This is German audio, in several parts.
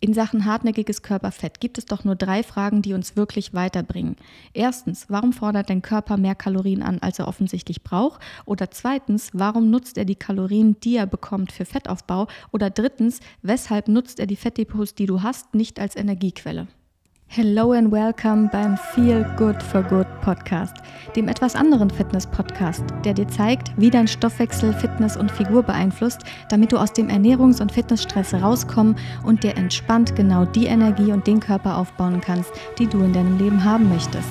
In Sachen hartnäckiges Körperfett gibt es doch nur drei Fragen, die uns wirklich weiterbringen. Erstens, warum fordert dein Körper mehr Kalorien an, als er offensichtlich braucht? Oder zweitens, warum nutzt er die Kalorien, die er bekommt, für Fettaufbau? Oder drittens, weshalb nutzt er die Fettdepots, die du hast, nicht als Energiequelle? Hello and welcome beim Feel Good for Good Podcast, dem etwas anderen Fitness-Podcast, der dir zeigt, wie dein Stoffwechsel Fitness und Figur beeinflusst, damit du aus dem Ernährungs- und Fitnessstress rauskommen und dir entspannt genau die Energie und den Körper aufbauen kannst, die du in deinem Leben haben möchtest.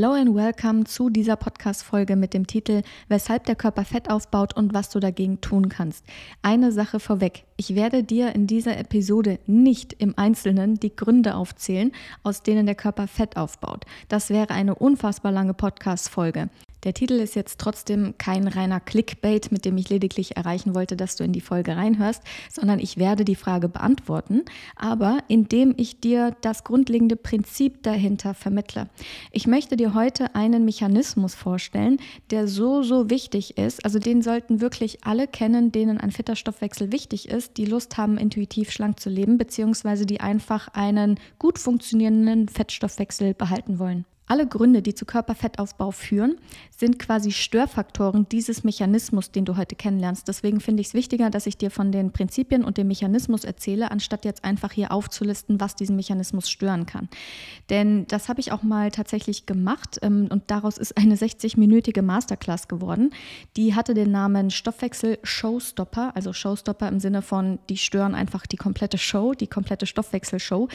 Hello and welcome zu dieser Podcast-Folge mit dem Titel Weshalb der Körper Fett aufbaut und was du dagegen tun kannst. Eine Sache vorweg. Ich werde dir in dieser Episode nicht im Einzelnen die Gründe aufzählen, aus denen der Körper Fett aufbaut. Das wäre eine unfassbar lange Podcast-Folge. Der Titel ist jetzt trotzdem kein reiner Clickbait, mit dem ich lediglich erreichen wollte, dass du in die Folge reinhörst, sondern ich werde die Frage beantworten, aber indem ich dir das grundlegende Prinzip dahinter vermittle. Ich möchte dir heute einen Mechanismus vorstellen, der so, so wichtig ist. Also den sollten wirklich alle kennen, denen ein fitter Stoffwechsel wichtig ist, die Lust haben, intuitiv schlank zu leben, beziehungsweise die einfach einen gut funktionierenden Fettstoffwechsel behalten wollen. Alle Gründe, die zu Körperfettaufbau führen, sind quasi Störfaktoren dieses Mechanismus, den du heute kennenlernst. Deswegen finde ich es wichtiger, dass ich dir von den Prinzipien und dem Mechanismus erzähle, anstatt jetzt einfach hier aufzulisten, was diesen Mechanismus stören kann. Denn das habe ich auch mal tatsächlich gemacht ähm, und daraus ist eine 60-minütige Masterclass geworden. Die hatte den Namen Stoffwechsel Showstopper, also Showstopper im Sinne von, die stören einfach die komplette Show, die komplette Stoffwechselshow.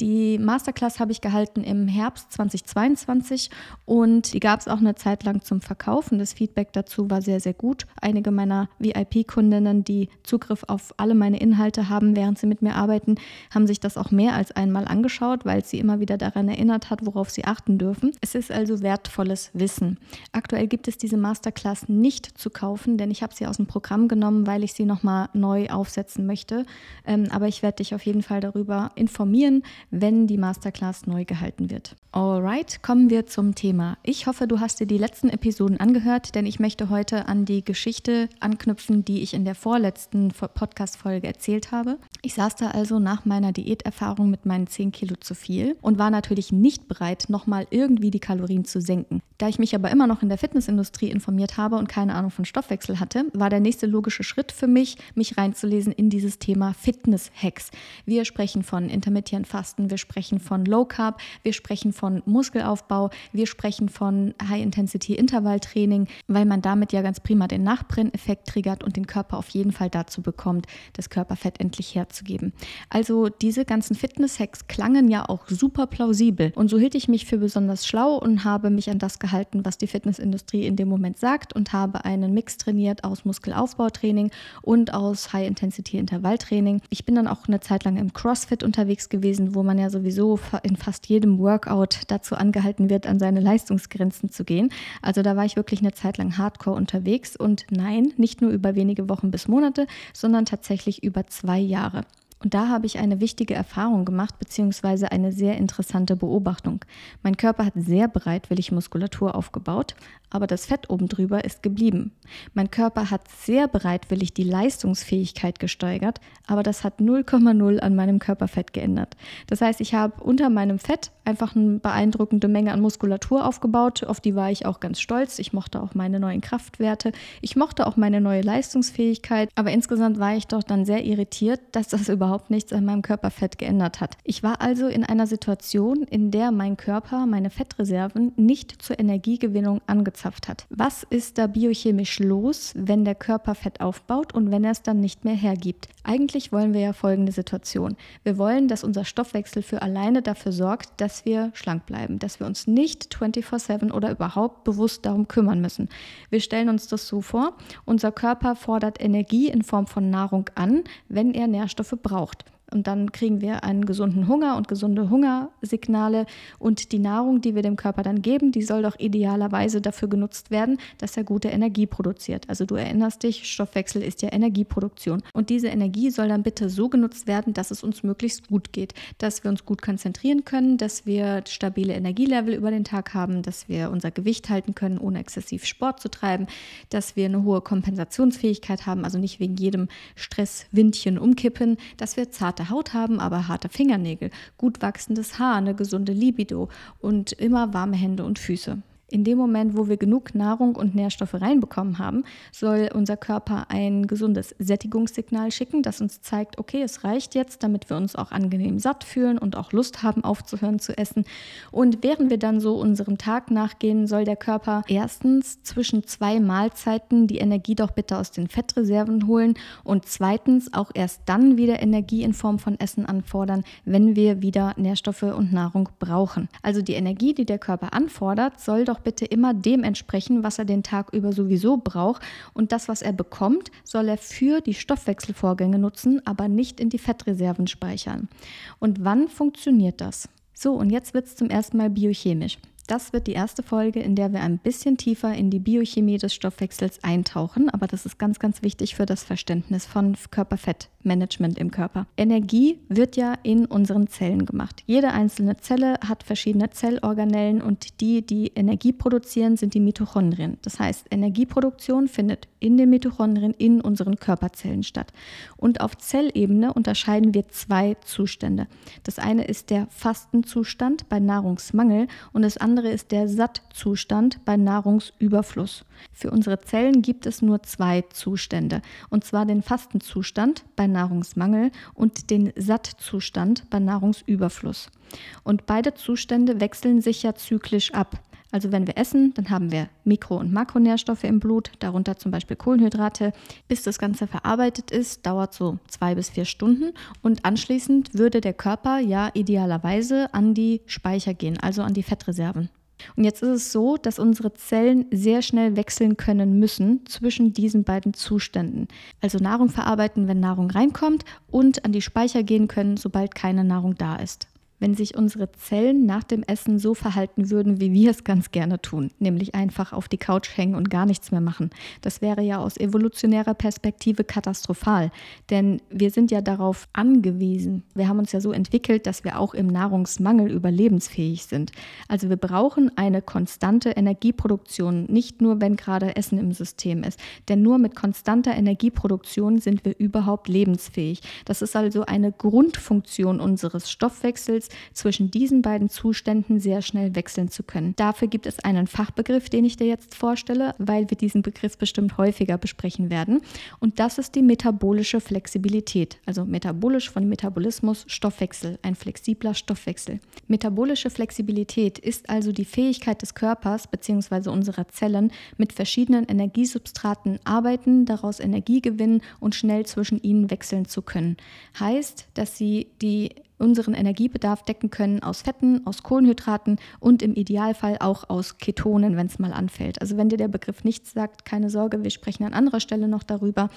Die Masterclass habe ich gehalten im Herbst 2022 und die gab es auch eine Zeit lang zum Verkaufen. Das Feedback dazu war sehr, sehr gut. Einige meiner VIP-Kundinnen, die Zugriff auf alle meine Inhalte haben, während sie mit mir arbeiten, haben sich das auch mehr als einmal angeschaut, weil sie immer wieder daran erinnert hat, worauf sie achten dürfen. Es ist also wertvolles Wissen. Aktuell gibt es diese Masterclass nicht zu kaufen, denn ich habe sie aus dem Programm genommen, weil ich sie nochmal neu aufsetzen möchte. Ähm, aber ich werde dich auf jeden Fall darüber informieren, wenn die Masterclass neu gehalten wird. Alright, kommen wir zum Thema. Ich hoffe, du hast dir die letzten Episoden angehört, denn ich möchte heute an die Geschichte anknüpfen, die ich in der vorletzten Podcast-Folge erzählt habe. Ich saß da also nach meiner Diäterfahrung mit meinen 10 Kilo zu viel und war natürlich nicht bereit, nochmal irgendwie die Kalorien zu senken. Da ich mich aber immer noch in der Fitnessindustrie informiert habe und keine Ahnung von Stoffwechsel hatte, war der nächste logische Schritt für mich, mich reinzulesen in dieses Thema Fitness-Hacks. Wir sprechen von intermittierend Fasten, wir sprechen von Low Carb, wir sprechen von Muskelaufbau, wir sprechen von High-Intensity-Intervalltraining, weil man damit ja ganz prima den Nachbrenneffekt triggert und den Körper auf jeden Fall dazu bekommt, das Körperfett endlich herzugeben. Also diese ganzen Fitness-Hacks klangen ja auch super plausibel und so hielt ich mich für besonders schlau und habe mich an das gehalten, was die Fitnessindustrie in dem Moment sagt und habe einen Mix trainiert aus Muskelaufbautraining und aus High-Intensity-Intervalltraining. Ich bin dann auch eine Zeit lang im CrossFit unterwegs gewesen, wo man ja sowieso in fast jedem Workout dazu angehalten wird, an seine Leistungsgrenzen zu gehen. Also da war ich wirklich eine Zeit lang hardcore unterwegs und nein, nicht nur über wenige Wochen bis Monate, sondern tatsächlich über zwei Jahre. Und da habe ich eine wichtige Erfahrung gemacht, beziehungsweise eine sehr interessante Beobachtung. Mein Körper hat sehr bereitwillig Muskulatur aufgebaut, aber das Fett oben drüber ist geblieben. Mein Körper hat sehr bereitwillig die Leistungsfähigkeit gesteigert, aber das hat 0,0 an meinem Körperfett geändert. Das heißt, ich habe unter meinem Fett einfach eine beeindruckende Menge an Muskulatur aufgebaut, auf die war ich auch ganz stolz. Ich mochte auch meine neuen Kraftwerte, ich mochte auch meine neue Leistungsfähigkeit, aber insgesamt war ich doch dann sehr irritiert, dass das überhaupt nichts an meinem Körperfett geändert hat. Ich war also in einer Situation, in der mein Körper meine Fettreserven nicht zur Energiegewinnung angezeigt angezapft hat. Was ist da biochemisch los, wenn der Körper Fett aufbaut und wenn er es dann nicht mehr hergibt? Eigentlich wollen wir ja folgende Situation. Wir wollen, dass unser Stoffwechsel für alleine dafür sorgt, dass wir schlank bleiben, dass wir uns nicht 24/7 oder überhaupt bewusst darum kümmern müssen. Wir stellen uns das so vor, unser Körper fordert Energie in Form von Nahrung an, wenn er Nährstoffe braucht. Und dann kriegen wir einen gesunden Hunger und gesunde Hungersignale. Und die Nahrung, die wir dem Körper dann geben, die soll doch idealerweise dafür genutzt werden, dass er gute Energie produziert. Also du erinnerst dich, Stoffwechsel ist ja Energieproduktion. Und diese Energie soll dann bitte so genutzt werden, dass es uns möglichst gut geht, dass wir uns gut konzentrieren können, dass wir stabile Energielevel über den Tag haben, dass wir unser Gewicht halten können, ohne exzessiv Sport zu treiben, dass wir eine hohe Kompensationsfähigkeit haben, also nicht wegen jedem Stresswindchen umkippen, dass wir zarte Haut haben, aber harte Fingernägel, gut wachsendes Haar, eine gesunde Libido und immer warme Hände und Füße. In dem Moment, wo wir genug Nahrung und Nährstoffe reinbekommen haben, soll unser Körper ein gesundes Sättigungssignal schicken, das uns zeigt, okay, es reicht jetzt, damit wir uns auch angenehm satt fühlen und auch Lust haben, aufzuhören zu essen. Und während wir dann so unserem Tag nachgehen, soll der Körper erstens zwischen zwei Mahlzeiten die Energie doch bitte aus den Fettreserven holen und zweitens auch erst dann wieder Energie in Form von Essen anfordern, wenn wir wieder Nährstoffe und Nahrung brauchen. Also die Energie, die der Körper anfordert, soll doch bitte immer dem entsprechen, was er den Tag über sowieso braucht. Und das, was er bekommt, soll er für die Stoffwechselvorgänge nutzen, aber nicht in die Fettreserven speichern. Und wann funktioniert das? So, und jetzt wird es zum ersten Mal biochemisch. Das wird die erste Folge, in der wir ein bisschen tiefer in die Biochemie des Stoffwechsels eintauchen, aber das ist ganz, ganz wichtig für das Verständnis von Körperfettmanagement im Körper. Energie wird ja in unseren Zellen gemacht. Jede einzelne Zelle hat verschiedene Zellorganellen und die, die Energie produzieren, sind die Mitochondrien. Das heißt, Energieproduktion findet in den Mitochondrien in unseren Körperzellen statt. Und auf Zellebene unterscheiden wir zwei Zustände. Das eine ist der Fastenzustand bei Nahrungsmangel und das andere andere ist der Sattzustand bei Nahrungsüberfluss. Für unsere Zellen gibt es nur zwei Zustände, und zwar den Fastenzustand bei Nahrungsmangel und den Sattzustand bei Nahrungsüberfluss. Und beide Zustände wechseln sich ja zyklisch ab. Also wenn wir essen, dann haben wir Mikro- und Makronährstoffe im Blut, darunter zum Beispiel Kohlenhydrate. Bis das Ganze verarbeitet ist, dauert so zwei bis vier Stunden und anschließend würde der Körper ja idealerweise an die Speicher gehen, also an die Fettreserven. Und jetzt ist es so, dass unsere Zellen sehr schnell wechseln können müssen zwischen diesen beiden Zuständen. Also Nahrung verarbeiten, wenn Nahrung reinkommt und an die Speicher gehen können, sobald keine Nahrung da ist wenn sich unsere Zellen nach dem Essen so verhalten würden, wie wir es ganz gerne tun, nämlich einfach auf die Couch hängen und gar nichts mehr machen. Das wäre ja aus evolutionärer Perspektive katastrophal, denn wir sind ja darauf angewiesen. Wir haben uns ja so entwickelt, dass wir auch im Nahrungsmangel überlebensfähig sind. Also wir brauchen eine konstante Energieproduktion, nicht nur wenn gerade Essen im System ist, denn nur mit konstanter Energieproduktion sind wir überhaupt lebensfähig. Das ist also eine Grundfunktion unseres Stoffwechsels, zwischen diesen beiden Zuständen sehr schnell wechseln zu können. Dafür gibt es einen Fachbegriff, den ich dir jetzt vorstelle, weil wir diesen Begriff bestimmt häufiger besprechen werden. Und das ist die metabolische Flexibilität. Also metabolisch von Metabolismus Stoffwechsel, ein flexibler Stoffwechsel. Metabolische Flexibilität ist also die Fähigkeit des Körpers bzw. unserer Zellen, mit verschiedenen Energiesubstraten arbeiten, daraus Energie gewinnen und schnell zwischen ihnen wechseln zu können. Heißt, dass sie die unseren Energiebedarf decken können aus Fetten, aus Kohlenhydraten und im Idealfall auch aus Ketonen, wenn es mal anfällt. Also wenn dir der Begriff nichts sagt, keine Sorge, wir sprechen an anderer Stelle noch darüber.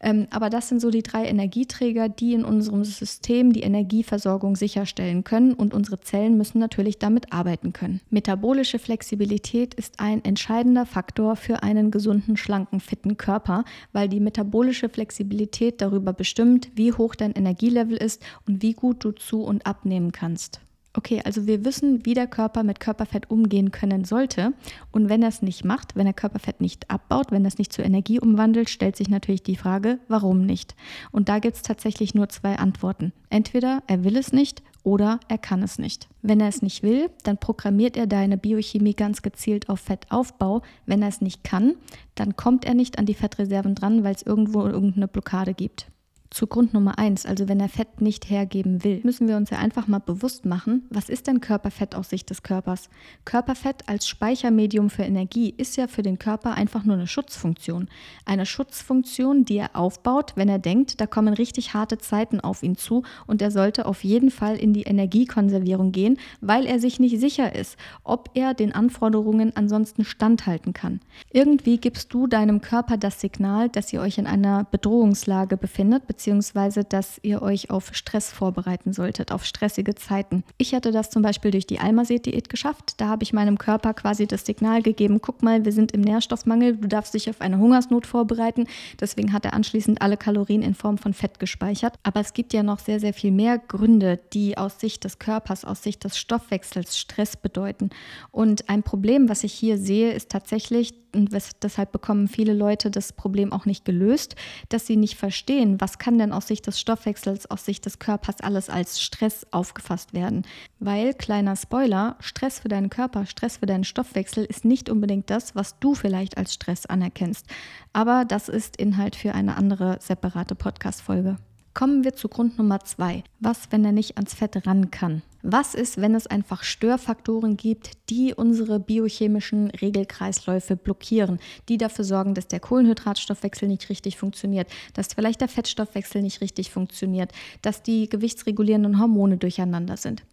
Ähm, aber das sind so die drei Energieträger, die in unserem System die Energieversorgung sicherstellen können und unsere Zellen müssen natürlich damit arbeiten können. Metabolische Flexibilität ist ein entscheidender Faktor für einen gesunden, schlanken, fitten Körper, weil die metabolische Flexibilität darüber bestimmt, wie hoch dein Energielevel ist und wie gut du zu und abnehmen kannst. Okay, also wir wissen, wie der Körper mit Körperfett umgehen können sollte. Und wenn er es nicht macht, wenn er Körperfett nicht abbaut, wenn es nicht zur Energie umwandelt, stellt sich natürlich die Frage, warum nicht? Und da gibt es tatsächlich nur zwei Antworten. Entweder er will es nicht oder er kann es nicht. Wenn er es nicht will, dann programmiert er deine Biochemie ganz gezielt auf Fettaufbau. Wenn er es nicht kann, dann kommt er nicht an die Fettreserven dran, weil es irgendwo irgendeine Blockade gibt zu Grund Nummer eins, also wenn er Fett nicht hergeben will, müssen wir uns ja einfach mal bewusst machen, was ist denn Körperfett aus Sicht des Körpers? Körperfett als Speichermedium für Energie ist ja für den Körper einfach nur eine Schutzfunktion. Eine Schutzfunktion, die er aufbaut, wenn er denkt, da kommen richtig harte Zeiten auf ihn zu und er sollte auf jeden Fall in die Energiekonservierung gehen, weil er sich nicht sicher ist, ob er den Anforderungen ansonsten standhalten kann. Irgendwie gibst du deinem Körper das Signal, dass ihr euch in einer Bedrohungslage befindet, beziehungsweise dass ihr euch auf Stress vorbereiten solltet, auf stressige Zeiten. Ich hatte das zum Beispiel durch die Almased-Diät geschafft. Da habe ich meinem Körper quasi das Signal gegeben, guck mal, wir sind im Nährstoffmangel, du darfst dich auf eine Hungersnot vorbereiten. Deswegen hat er anschließend alle Kalorien in Form von Fett gespeichert. Aber es gibt ja noch sehr, sehr viel mehr Gründe, die aus Sicht des Körpers, aus Sicht des Stoffwechsels Stress bedeuten. Und ein Problem, was ich hier sehe, ist tatsächlich, und deshalb bekommen viele Leute das Problem auch nicht gelöst, dass sie nicht verstehen, was kann denn aus Sicht des Stoffwechsels, aus Sicht des Körpers alles als Stress aufgefasst werden. Weil, kleiner Spoiler, Stress für deinen Körper, Stress für deinen Stoffwechsel ist nicht unbedingt das, was du vielleicht als Stress anerkennst. Aber das ist Inhalt für eine andere separate Podcast-Folge. Kommen wir zu Grund Nummer zwei. Was, wenn er nicht ans Fett ran kann? Was ist, wenn es einfach Störfaktoren gibt, die unsere biochemischen Regelkreisläufe blockieren, die dafür sorgen, dass der Kohlenhydratstoffwechsel nicht richtig funktioniert, dass vielleicht der Fettstoffwechsel nicht richtig funktioniert, dass die gewichtsregulierenden Hormone durcheinander sind?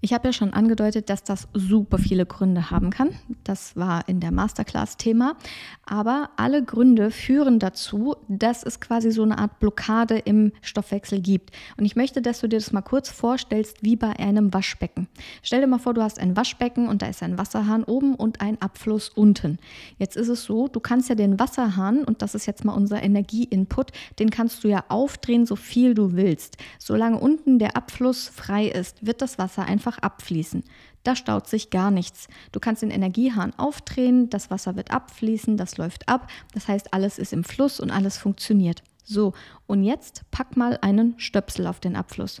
Ich habe ja schon angedeutet, dass das super viele Gründe haben kann. Das war in der Masterclass Thema. Aber alle Gründe führen dazu, dass es quasi so eine Art Blockade im Stoffwechsel gibt. Und ich möchte, dass du dir das mal kurz vorstellst, wie bei einem Waschbecken. Stell dir mal vor, du hast ein Waschbecken und da ist ein Wasserhahn oben und ein Abfluss unten. Jetzt ist es so, du kannst ja den Wasserhahn, und das ist jetzt mal unser Energieinput, den kannst du ja aufdrehen, so viel du willst. Solange unten der Abfluss frei ist, wird das Wasser einfach abfließen. Da staut sich gar nichts. Du kannst den Energiehahn aufdrehen, das Wasser wird abfließen, das läuft ab. Das heißt, alles ist im Fluss und alles funktioniert. So, und jetzt pack mal einen Stöpsel auf den Abfluss.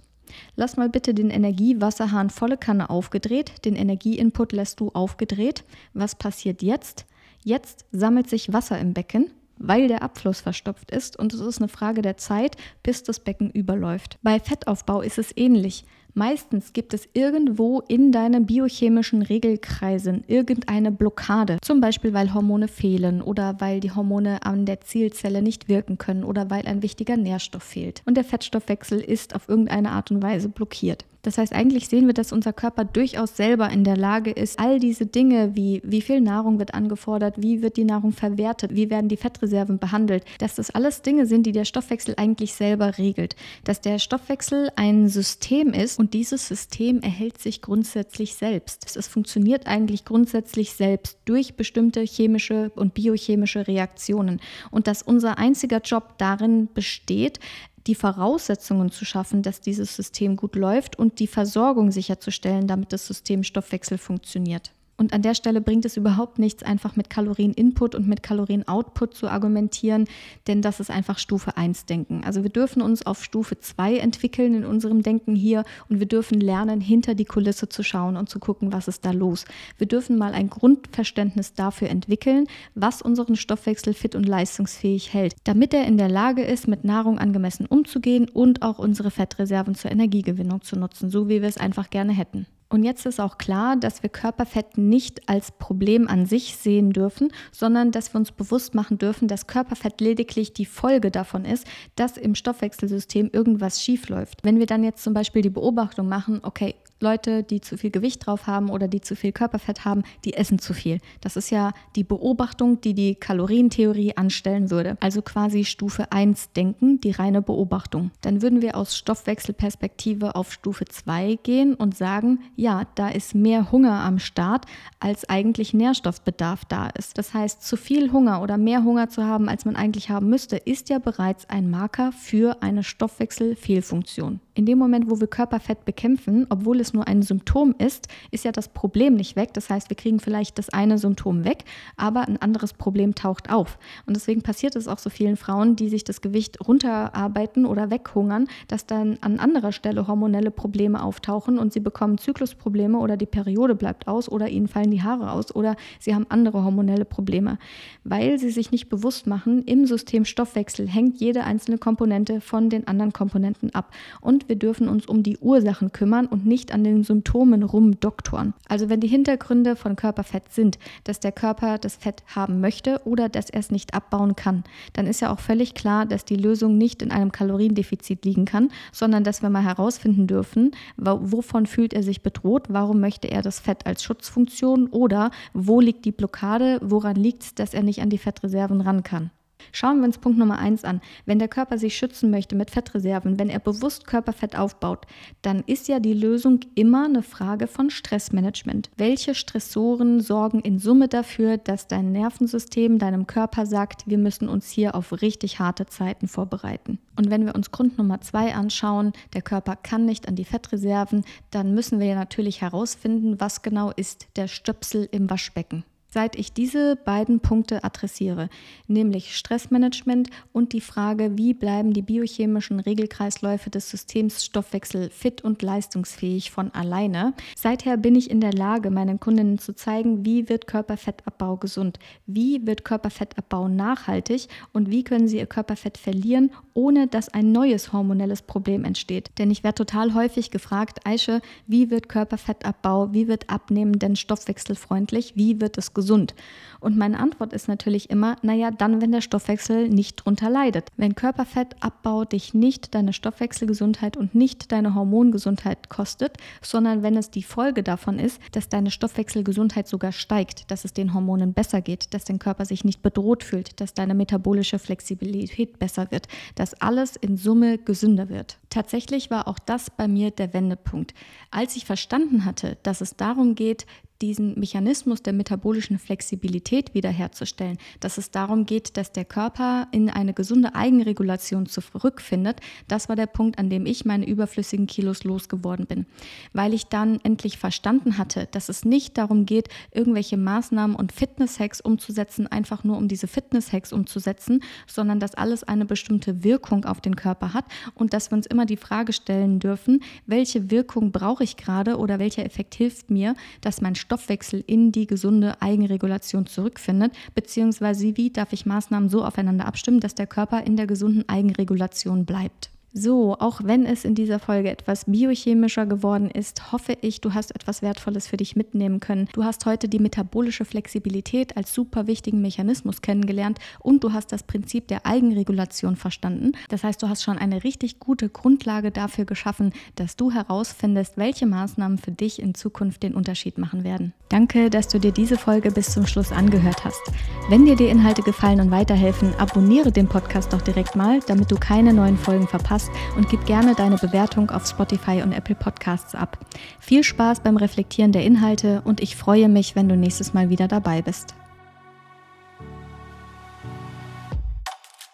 Lass mal bitte den Energiewasserhahn volle Kanne aufgedreht, den Energieinput lässt du aufgedreht. Was passiert jetzt? Jetzt sammelt sich Wasser im Becken, weil der Abfluss verstopft ist und es ist eine Frage der Zeit, bis das Becken überläuft. Bei Fettaufbau ist es ähnlich. Meistens gibt es irgendwo in deinen biochemischen Regelkreisen irgendeine Blockade. Zum Beispiel, weil Hormone fehlen oder weil die Hormone an der Zielzelle nicht wirken können oder weil ein wichtiger Nährstoff fehlt. Und der Fettstoffwechsel ist auf irgendeine Art und Weise blockiert. Das heißt, eigentlich sehen wir, dass unser Körper durchaus selber in der Lage ist, all diese Dinge wie wie viel Nahrung wird angefordert, wie wird die Nahrung verwertet, wie werden die Fettreserven behandelt, dass das alles Dinge sind, die der Stoffwechsel eigentlich selber regelt. Dass der Stoffwechsel ein System ist und dieses System erhält sich grundsätzlich selbst. Es funktioniert eigentlich grundsätzlich selbst durch bestimmte chemische und biochemische Reaktionen. Und dass unser einziger Job darin besteht, die Voraussetzungen zu schaffen, dass dieses System gut läuft und die Versorgung sicherzustellen, damit das System Stoffwechsel funktioniert. Und an der Stelle bringt es überhaupt nichts, einfach mit Kalorien-Input und mit Kalorien-Output zu argumentieren, denn das ist einfach Stufe 1 Denken. Also wir dürfen uns auf Stufe 2 entwickeln in unserem Denken hier und wir dürfen lernen, hinter die Kulisse zu schauen und zu gucken, was ist da los. Wir dürfen mal ein Grundverständnis dafür entwickeln, was unseren Stoffwechsel fit und leistungsfähig hält, damit er in der Lage ist, mit Nahrung angemessen umzugehen und auch unsere Fettreserven zur Energiegewinnung zu nutzen, so wie wir es einfach gerne hätten. Und jetzt ist auch klar, dass wir Körperfett nicht als Problem an sich sehen dürfen, sondern dass wir uns bewusst machen dürfen, dass Körperfett lediglich die Folge davon ist, dass im Stoffwechselsystem irgendwas schiefläuft. Wenn wir dann jetzt zum Beispiel die Beobachtung machen, okay, Leute, die zu viel Gewicht drauf haben oder die zu viel Körperfett haben, die essen zu viel. Das ist ja die Beobachtung, die die Kalorientheorie anstellen würde. Also quasi Stufe 1 denken, die reine Beobachtung. Dann würden wir aus Stoffwechselperspektive auf Stufe 2 gehen und sagen, ja, da ist mehr Hunger am Start, als eigentlich Nährstoffbedarf da ist. Das heißt, zu viel Hunger oder mehr Hunger zu haben, als man eigentlich haben müsste, ist ja bereits ein Marker für eine Stoffwechselfehlfunktion. In dem Moment, wo wir Körperfett bekämpfen, obwohl es nur ein Symptom ist, ist ja das Problem nicht weg. Das heißt, wir kriegen vielleicht das eine Symptom weg, aber ein anderes Problem taucht auf. Und deswegen passiert es auch so vielen Frauen, die sich das Gewicht runterarbeiten oder weghungern, dass dann an anderer Stelle hormonelle Probleme auftauchen und sie bekommen Zyklusprobleme oder die Periode bleibt aus oder ihnen fallen die Haare aus oder sie haben andere hormonelle Probleme, weil sie sich nicht bewusst machen, im System Stoffwechsel hängt jede einzelne Komponente von den anderen Komponenten ab. Und wir dürfen uns um die Ursachen kümmern und nicht an den Symptomen rumdoktoren. Also wenn die Hintergründe von Körperfett sind, dass der Körper das Fett haben möchte oder dass er es nicht abbauen kann, dann ist ja auch völlig klar, dass die Lösung nicht in einem Kaloriendefizit liegen kann, sondern dass wir mal herausfinden dürfen, wovon fühlt er sich bedroht, warum möchte er das Fett als Schutzfunktion oder wo liegt die Blockade, woran liegt es, dass er nicht an die Fettreserven ran kann. Schauen wir uns Punkt Nummer eins an. Wenn der Körper sich schützen möchte mit Fettreserven, wenn er bewusst Körperfett aufbaut, dann ist ja die Lösung immer eine Frage von Stressmanagement. Welche Stressoren sorgen in Summe dafür, dass dein Nervensystem deinem Körper sagt, wir müssen uns hier auf richtig harte Zeiten vorbereiten? Und wenn wir uns Grund Nummer zwei anschauen, der Körper kann nicht an die Fettreserven, dann müssen wir ja natürlich herausfinden, was genau ist der Stöpsel im Waschbecken seit ich diese beiden Punkte adressiere, nämlich Stressmanagement und die Frage, wie bleiben die biochemischen Regelkreisläufe des Systems Stoffwechsel fit und leistungsfähig von alleine. Seither bin ich in der Lage, meinen Kundinnen zu zeigen, wie wird Körperfettabbau gesund, wie wird Körperfettabbau nachhaltig und wie können sie ihr Körperfett verlieren, ohne dass ein neues hormonelles Problem entsteht. Denn ich werde total häufig gefragt, Aische, wie wird Körperfettabbau, wie wird Abnehmen denn stoffwechselfreundlich, wie wird es gesund? Gesund? Und meine Antwort ist natürlich immer, naja, dann, wenn der Stoffwechsel nicht drunter leidet. Wenn Körperfettabbau dich nicht deine Stoffwechselgesundheit und nicht deine Hormongesundheit kostet, sondern wenn es die Folge davon ist, dass deine Stoffwechselgesundheit sogar steigt, dass es den Hormonen besser geht, dass dein Körper sich nicht bedroht fühlt, dass deine metabolische Flexibilität besser wird, dass alles in Summe gesünder wird. Tatsächlich war auch das bei mir der Wendepunkt. Als ich verstanden hatte, dass es darum geht, diesen Mechanismus der metabolischen Flexibilität wiederherzustellen, dass es darum geht, dass der Körper in eine gesunde Eigenregulation zurückfindet, das war der Punkt, an dem ich meine überflüssigen Kilos losgeworden bin, weil ich dann endlich verstanden hatte, dass es nicht darum geht, irgendwelche Maßnahmen und Fitness-Hacks umzusetzen, einfach nur um diese Fitness-Hacks umzusetzen, sondern dass alles eine bestimmte Wirkung auf den Körper hat und dass wir uns immer die Frage stellen dürfen, welche Wirkung brauche ich gerade oder welcher Effekt hilft mir, dass mein Stoffwechsel in die gesunde Eigenregulation zurückfindet, beziehungsweise wie darf ich Maßnahmen so aufeinander abstimmen, dass der Körper in der gesunden Eigenregulation bleibt. So, auch wenn es in dieser Folge etwas biochemischer geworden ist, hoffe ich, du hast etwas Wertvolles für dich mitnehmen können. Du hast heute die metabolische Flexibilität als super wichtigen Mechanismus kennengelernt und du hast das Prinzip der Eigenregulation verstanden. Das heißt, du hast schon eine richtig gute Grundlage dafür geschaffen, dass du herausfindest, welche Maßnahmen für dich in Zukunft den Unterschied machen werden. Danke, dass du dir diese Folge bis zum Schluss angehört hast. Wenn dir die Inhalte gefallen und weiterhelfen, abonniere den Podcast doch direkt mal, damit du keine neuen Folgen verpasst hast und gib gerne deine Bewertung auf Spotify und Apple Podcasts ab. Viel Spaß beim Reflektieren der Inhalte und ich freue mich, wenn du nächstes Mal wieder dabei bist.